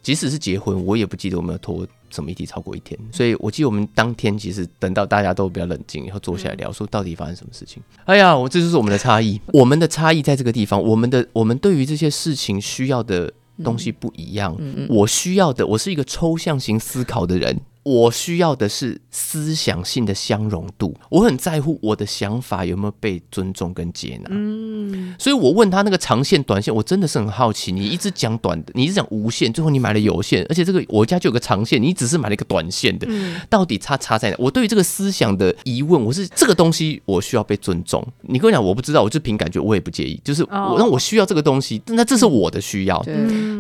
即使是结婚，我也不记得我们有拖什么议题超过一天。所以我记得我们当天其实等到大家都比较冷静然后坐下来聊，说到底发生什么事情。哎呀，我这就是我们的差异。我们的差异在这个地方，我们的我们对于这些事情需要的东西不一样。我需要的，我是一个抽象型思考的人。我需要的是思想性的相容度，我很在乎我的想法有没有被尊重跟接纳。嗯，所以我问他那个长线、短线，我真的是很好奇。你一直讲短的，你一直讲无线，最后你买了有线，而且这个我家就有个长线，你只是买了一个短线的，到底差差在哪？我对于这个思想的疑问，我是这个东西我需要被尊重。你跟我讲我不知道，我就凭感觉，我也不介意，就是我哦那我需要这个东西，那这是我的需要。对，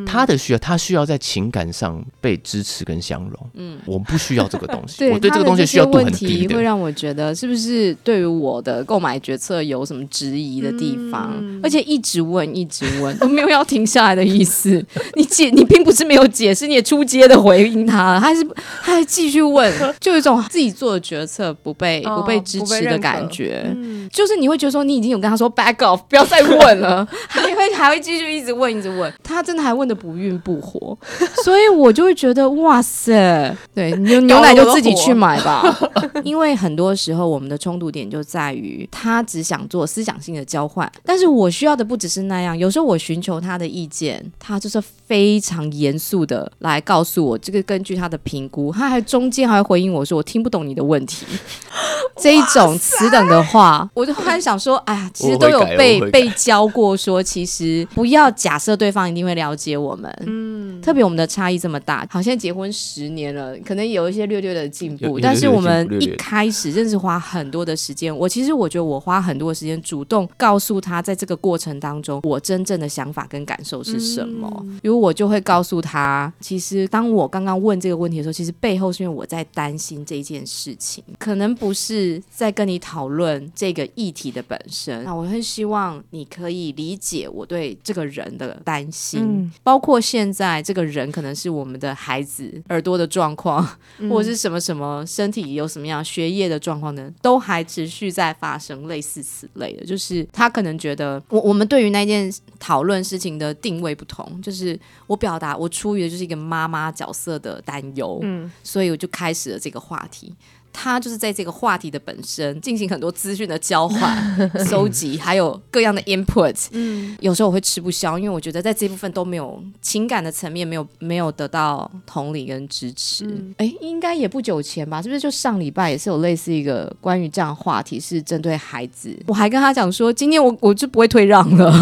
他的需要，他需要在情感上被支持跟相容。嗯，我不需要这个东西，对 我对这个东西需要度很低的。问题会让我觉得是不是对于我的购买决策有什么质疑的地方？而且一直问，一直问，都没有要停下来的意思。你解，你并不是没有解释，你也出街的回应他，他还是他还继续问，就有一种自己做的决策不被、哦不被支持的感觉。就是你会觉得说，你已经有跟他说 back off，不要再问了，还会还会继续一直问，一直问，他真的还问的不孕不活，所以我就会觉得哇塞，对牛牛奶就自己去买吧，因为很多时候我们的冲突点就在于他只想做思想性的交换，但是我需要的不只是那样，有时候我寻求他的意见，他就是非常严肃的来告诉我这个根据他的评估，他还中间还会回应我说我听不懂你的问题，这一种此等的话，我就突然想说，哎呀，其实都有被被教过说，其实不要假设对方一定会了解我们，嗯，特别我们的差异这么大，好像结婚十年了，可能有一些略略的进步，但是我们一开始认识花很多的时间，我其实我觉得我花很多的时间主动告诉他，在这个过程当中，我真正的想法跟感受是什么，比如我就会告诉他，其实当我刚刚问这个问题的时候，其实背后是因为我在担心这件事情，可能不是在跟你讨论这个议题的本身。那我很希望你可以理解我对这个人的担心，嗯包括现在这个人可能是我们的孩子耳朵的状况，或者是什么什么身体有什么样学业的状况呢，都还持续在发生类似此类的。就是他可能觉得我我们对于那件讨论事情的定位不同，就是我表达我出于的就是一个妈妈角色的担忧，嗯所以我就开始了这个话题。他就是在这个话题的本身进行很多资讯的交换、收集，还有各样的 input。嗯，有时候我会吃不消，因为我觉得在这部分都没有情感的层面，没有没有得到同理跟支持。哎、应该也不久前吧？是不是就上礼拜也是有类似一个关于这样的话题，是针对孩子。我还跟他讲说，今天我我就不会退让了，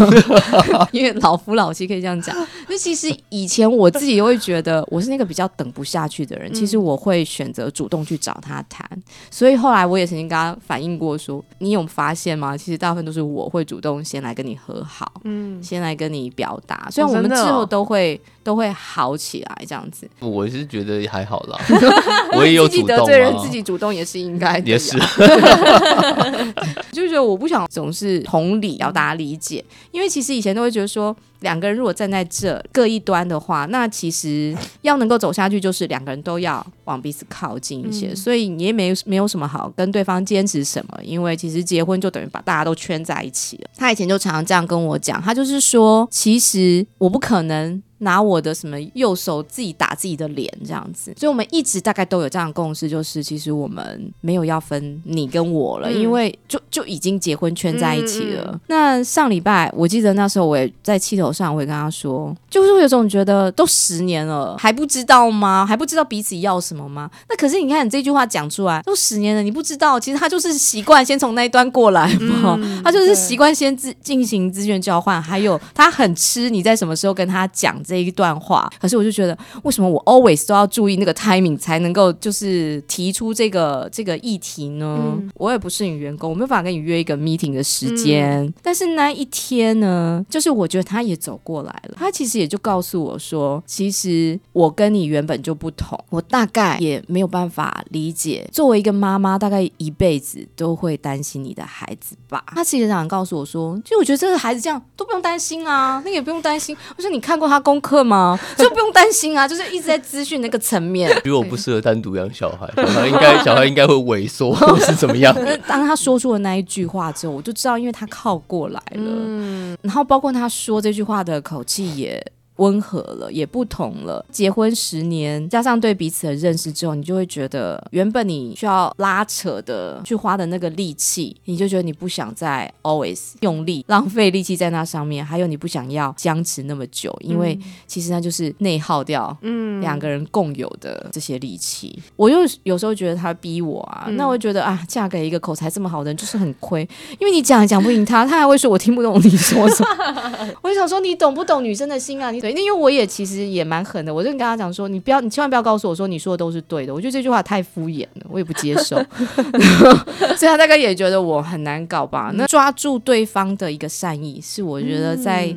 因为老夫老妻可以这样讲。那其实以前我自己也会觉得我是那个比较等不下去的人，其实我会选择主动去找他谈。所以后来我也曾经跟他反映过说，你有发现吗？其实大部分都是我会主动先来跟你和好，嗯，先来跟你表达。虽然我们之后都会、都会好起来这样子，我是觉得还好啦，我也有自己主动得罪人，啊自，己主动也是应该的，也是。就觉得我不想总是同理要大家理解，因为其实以前都会觉得说，两个人如果站在这各一端的话，那其实要能够走下去，就是两个人都要往彼此靠近一些，所以你也没有没有什么好跟对方坚持什么，因为其实结婚就等于把大家都圈在一起了。他以前就常常这样跟我讲，他就是说，其实我不可能。拿我的什么右手自己打自己的脸这样子，所以我们一直大概都有这样的共识，就是其实我们没有要分你跟我了，嗯因为就就已经结婚圈在一起了。嗯那上礼拜我记得那时候我也在气头上，我也跟他说，就是会有种觉得都十年了还不知道吗？还不知道彼此要什么吗？那可是你看你这句话讲出来，都十年了，你不知道，其实他就是习惯先从那一端过来嘛，他就是习惯先自进行资源交换，还有他很吃你在什么时候跟他讲这一段话。可是我就觉得，为什么我 always 都要注意那个 timing 才能够就是提出这个这个议题呢？我也不是你员工，我没有办法跟你约一个 meeting 的时间。但是那一天呢，就是我觉得他也走过来了，他其实也就告诉我说，其实我跟你原本就不同，我大概也没有办法理解，作为一个妈妈，大概一辈子都会担心你的孩子吧。他其实常常告诉我说，其实我觉得这个孩子这样都不用担心啊，那个也不用担心。我说你看过他功课吗？就不用担心啊，就是一直在资讯那个层面。比如我不适合单独养小孩，小孩应该小孩应该会萎缩 或是怎么样。那当他说出了那一句话之后，我就知道，因为他靠过来了。嗯然后包括他说这句话的口气也温和了，也不同了。结婚十年，加上对彼此的认识之后，你就会觉得，原本你需要拉扯的去花的那个力气，你就觉得你不想再 always 用力浪费力气在那上面，还有你不想要僵持那么久，因为其实那就是内耗掉嗯两个人共有的这些力气。我又有时候觉得他逼我啊，那我就觉得啊，嫁给一个口才这么好的人就是很亏，因为你讲也讲不赢他，他还会说我听不懂你说什么。我就想说你懂不懂女生的心啊？你对，因为我也其实也蛮狠的，我就跟他讲说，你不要，你千万不要告诉我说你说的都是对的，我觉得这句话太敷衍了，我也不接受。所以他大概也觉得我很难搞吧。那抓住对方的一个善意，是我觉得在。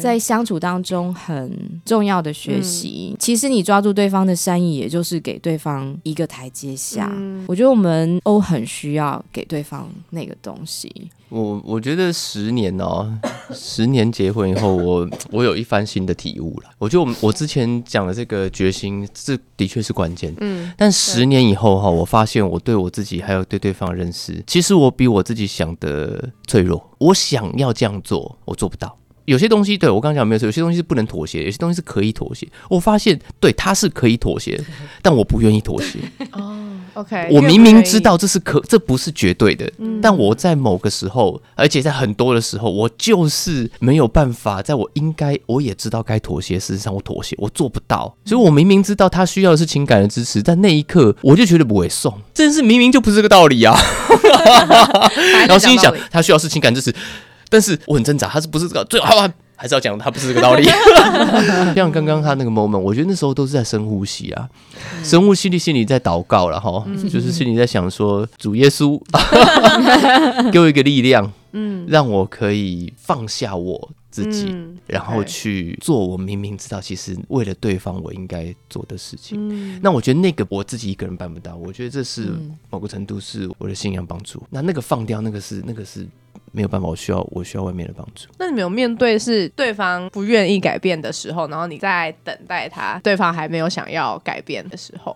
在相处当中很重要的学习。其实你抓住对方的善意，也就是给对方一个台阶下。我觉得我们都很需要给对方那个东西。我我觉得十年哦，十年结婚以后，我我有一番新的体悟了。我觉得我们我之前讲的这个决心，这的确是关键。嗯，但十年以后哈，我发现我对我自己还有对对方的认识，其实我比我自己想的脆弱。我想要这样做，我做不到。有些东西对我刚刚讲没有错，有些东西是不能妥协，有些东西是可以妥协。我发现对他是可以妥协，但我不愿意妥协。哦，OK，我明明知道这是可，这不是绝对的，嗯但我在某个时候，而且在很多的时候，我就是没有办法，在我应该我也知道该妥协，事实上我妥协，我做不到。所以我明明知道他需要的是情感的支持，但那一刻我就绝对不会送，这件事明明就不是这个道理啊。然后心里想，他需要是情感支持，但是我很挣扎，他是不是这个最好啊？还是要讲他不是这个道理。像刚刚他那个 moment，我觉得那时候都是在深呼吸啊，深呼吸里心里在祷告了哈，就是心里在想说，主耶稣 给我一个力量，嗯，让我可以放下我自己，嗯然后去做我明明知道其实为了对方我应该做的事情。嗯那我觉得那个我自己一个人办不到，我觉得这是嗯某个程度是我的信仰帮助。那那个放掉，那个是那个是没有办法，我需要我需要外面的帮助。那你们有面对是对方不愿意改变的时候，然后你在等待他，对方还没有想要改变的时候，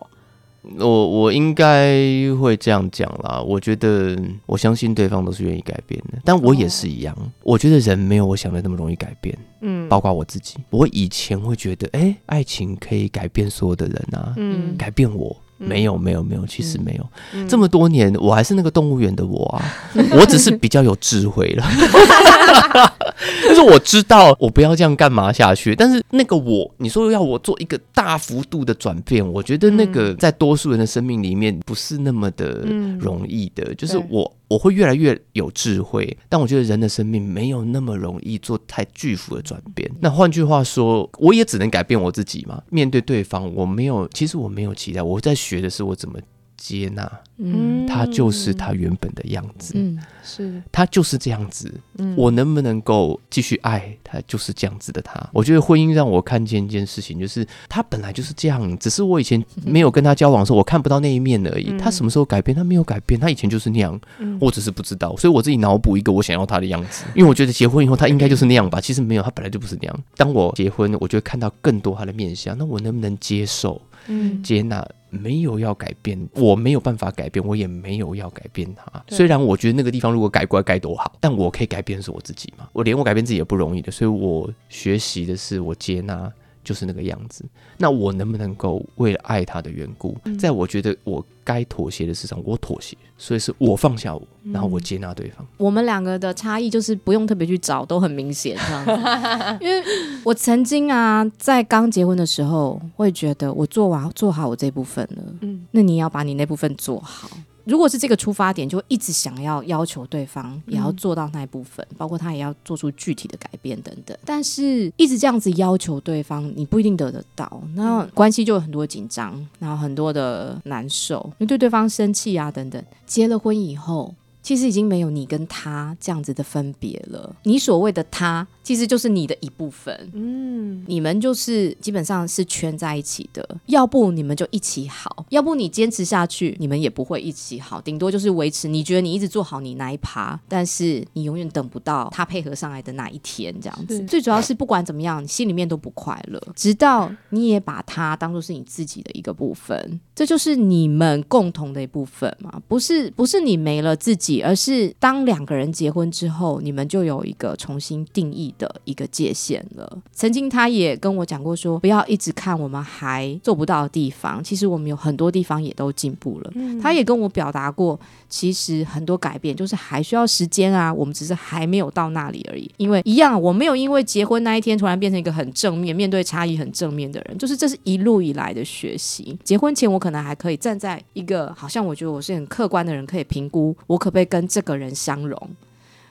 我我应该会这样讲啦。我觉得我相信对方都是愿意改变的，但我也是一样。我觉得人没有我想的那么容易改变，嗯包括我自己。我以前会觉得，哎、爱情可以改变所有的人啊，嗯改变我。没有，没有，没有，其实没有。这么多年，我还是那个动物园的我啊，我只是比较有智慧了。就是我知道我不要这样干嘛下去，但是那个我，你说要我做一个大幅度的转变，我觉得那个在多数人的生命里面不是那么的容易的。就是我我会越来越有智慧，但我觉得人的生命没有那么容易做太巨幅的转变。那换句话说，我也只能改变我自己嘛。面对对方，我没有，其实我没有期待，我在学的是我怎么。接纳，嗯，他就是他原本的样子，嗯，是他就是这样子，嗯，我能不能够继续爱他，就是这样子的他。我觉得婚姻让我看见一件事情，就是他本来就是这样，只是我以前没有跟他交往的时候，我看不到那一面而已。他什么时候改变？他没有改变，他以前就是那样，我只是不知道，所以我自己脑补一个我想要他的样子，因为我觉得结婚以后他应该就是那样吧。其实没有，他本来就不是那样。当我结婚，我就会看到更多他的面相，那我能不能接受？嗯，接纳没有要改变，我没有办法改变，我也没有要改变它。虽然我觉得那个地方如果改过来该多好，但我可以改变的是我自己嘛。我连我改变自己也不容易的，所以我学习的是我接纳。就是那个样子，那我能不能够为了爱他的缘故，在我觉得我该妥协的事上，我妥协，所以是我放下我，然后我接纳对方。我们两个的差异就是不用特别去找，都很明显这样子。因为我曾经啊，在刚结婚的时候，会觉得我做完做好我这部分了，嗯，那你要把你那部分做好。如果是这个出发点，就一直想要要求对方也要做到那一部分，包括他也要做出具体的改变等等。但是一直这样子要求对方，你不一定得得到，那关系就有很多紧张，然后很多的难受，因为对对方生气啊等等。结了婚以后。其实已经没有你跟他这样子的分别了。你所谓的他，其实就是你的一部分。嗯，你们就是基本上是圈在一起的。要不你们就一起好，要不你坚持下去，你们也不会一起好。顶多就是维持。你觉得你一直做好你那一趴，但是你永远等不到他配合上来的那一天，这样子。最主要是不管怎么样，你心里面都不快乐。直到你也把他当做是你自己的一个部分，这就是你们共同的一部分嘛？不是，不是你没了自己。而是当两个人结婚之后，你们就有一个重新定义的一个界限了。曾经他也跟我讲过，说不要一直看我们还做不到的地方，其实我们有很多地方也都进步了。他也跟我表达过，其实很多改变就是还需要时间啊，我们只是还没有到那里而已。因为一样，我没有因为结婚那一天突然变成一个很正面、面对差异很正面的人，就是这是一路以来的学习。结婚前我可能还可以站在一个好像我觉得我是很客观的人，可以评估我可不可以。跟这个人相融，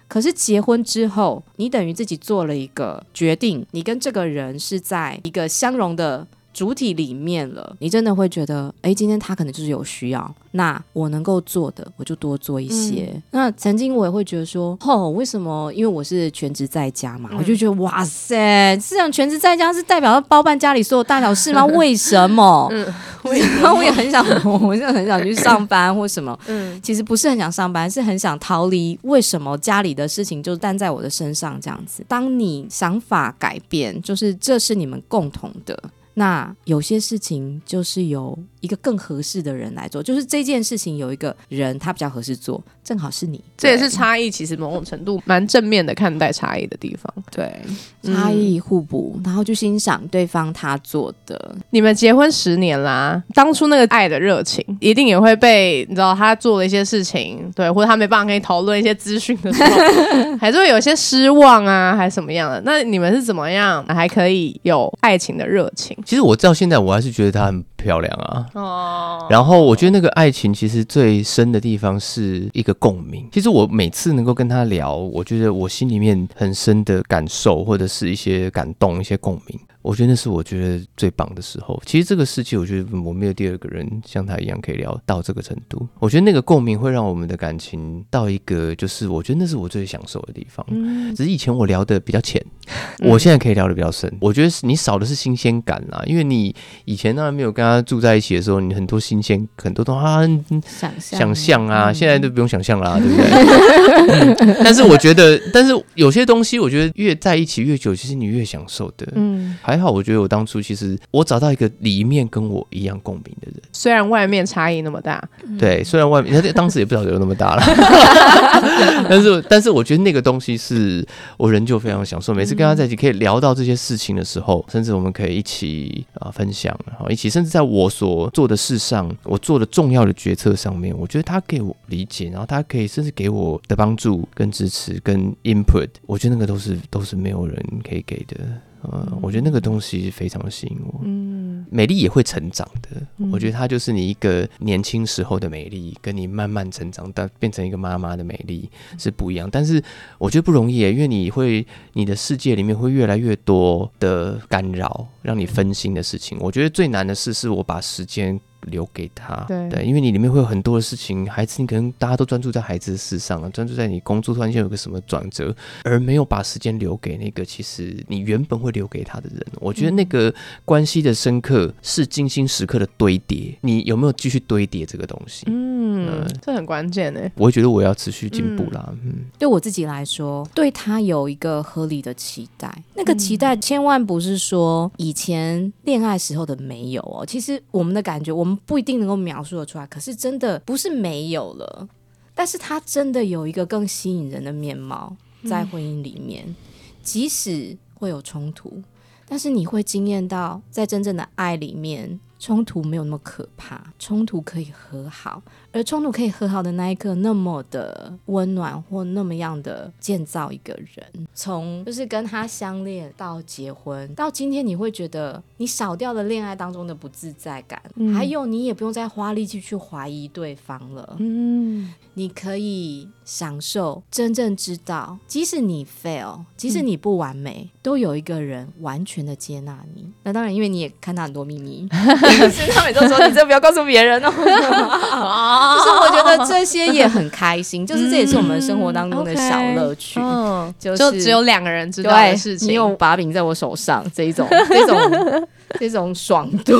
可是结婚之后，你等于自己做了一个决定，你跟这个人是在一个相容的主体里面了，你真的会觉得，哎，今天他可能就是有需要。那我能够做的，我就多做一些。那曾经我也会觉得说，哦，为什么？因为我是全职在家嘛，我就觉得哇塞，这样全职在家是代表要包办家里所有大小事吗？为什么？嗯，然后我也很想，我就很想去上班或什么。嗯，其实不是很想上班，是很想逃离。为什么家里的事情就担在我的身上这样子？当你想法改变，就是这是你们共同的。那有些事情就是由一个更合适的人来做，就是这件事情有一个人他比较合适做，正好是你，这也是差异。其实某种程度蛮正面的看待差异的地方，对，差异互补，然后就欣赏对方他做的。你们结婚十年啦，当初那个爱的热情，一定也会被你知道他做了一些事情，对，或者他没办法跟你讨论一些资讯的时候，还是会有些失望啊，还是什么样的？那你们是怎么样还可以有爱情的热情？其实我到现在我还是觉得她很漂亮啊。哦。然后我觉得那个爱情其实最深的地方是一个共鸣。其实我每次能够跟她聊，我觉得我心里面很深的感受或者是一些感动、一些共鸣。我觉得那是我觉得最棒的时候。其实这个世界，我觉得我没有第二个人像他一样可以聊到这个程度。我觉得那个共鸣会让我们的感情到一个，就是我觉得那是我最享受的地方。嗯，只是以前我聊的比较浅，我现在可以聊的比较深。我觉得你少的是新鲜感啦，因为你以前当然没有跟他住在一起的时候，你很多新鲜，很多都啊想象想象啊，现在都不用想象啦，对不对？但是我觉得，但是有些东西，我觉得越在一起越久，其实你越享受的。嗯，还。好，我觉得我当初其实我找到一个里面跟我一样共鸣的人，虽然外面差异那么大，对，虽然外面当时也不晓得有那么大了，但是但是我觉得那个东西是我仍旧非常享受。每次跟他在一起可以聊到这些事情的时候，甚至我们可以一起啊分享，然后一起，甚至在我所做的事上，我做的重要的决策上面，我觉得他给我理解，然后他可以甚至给我的帮助、跟支持、跟 input，我觉得那个都是都是没有人可以给的。嗯，我觉得那个东西非常吸引我。嗯，美丽也会成长的。我觉得它就是你一个年轻时候的美丽，跟你慢慢成长到变成一个妈妈的美丽是不一样。但是我觉得不容易，因为你会你的世界里面会越来越多的干扰，让你分心的事情。我觉得最难的事是我把时间。留给他，对，因为你里面会有很多的事情，孩子，你可能大家都专注在孩子的事上啊，专注在你工作突然间有个什么转折，而没有把时间留给那个其实你原本会留给他的人。我觉得那个关系的深刻是精心时刻的堆叠，你有没有继续堆叠这个东西？嗯，这很关键呢。我会觉得我要持续进步啦。嗯，对我自己来说，对他有一个合理的期待，那个期待千万不是说以前恋爱时候的没有哦，其实我们的感觉。我们不一定能够描述的出来，可是真的不是没有了，但是它真的有一个更吸引人的面貌在婚姻里面，即使会有冲突，但是你会惊艳到在真正的爱里面。冲突没有那么可怕，冲突可以和好，而冲突可以和好的那一刻，那么的温暖或那么样的建造一个人，从就是跟他相恋到结婚，到今天，你会觉得你少掉了恋爱当中的不自在感，还有你也不用再花力气去怀疑对方了，嗯，你可以享受真正知道，即使你 fail，即使你不完美，都有一个人完全的接纳你。那当然，因为你也看到很多秘密。是他每都说：“你这不要告诉别人哦。”就是我觉得这些也很开心，就是这也是我们生活当中的小乐趣。嗯，就只有两个人知道的事情，你有把柄在我手上，这一种，这种，这种爽度。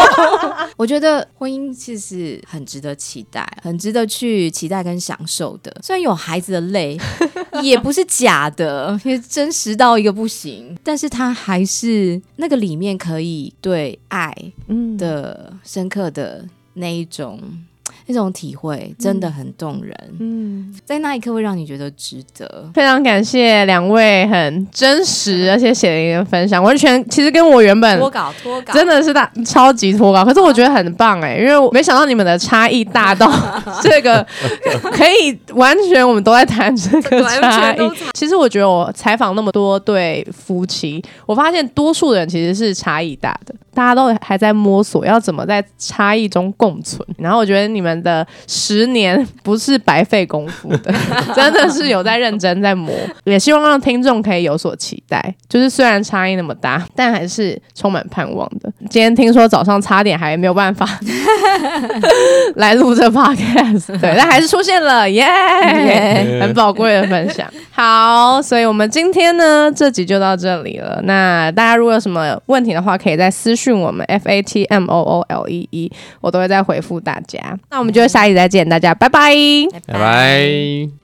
我觉得婚姻其实很值得期待，很值得去期待跟享受的。虽然有孩子的累，也不是假的，也真实到一个不行，但是它还是那个里面可以对爱。的深刻的那一种。那种体会真的很动人，嗯，在那一刻会让你觉得值得。非常感谢两位很真实而且血淋淋的分享，完全其实跟我原本脱稿脱稿。真的是大超级脱稿，可是我觉得很棒哎，因为我没想到你们的差异大到 这个可以完全我们都在谈这个差异。其实我觉得我采访那么多对夫妻，我发现多数人其实是差异大的，大家都还在摸索要怎么在差异中共存。然后我觉得你们。的十年不是白费功夫的，真的是有在认真在磨，也希望让听众可以有所期待。就是虽然差异那么大，但还是充满盼望的。今天听说早上差点还没有办法 来录这 podcast，对，但还是出现了，耶，很宝贵的分享。好，所以我们今天呢这集就到这里了。那大家如果有什么问题的话，可以在私讯我们 f a t m o o l e e，我都会再回复大家。那我们就下一集再见，大家拜拜，拜拜。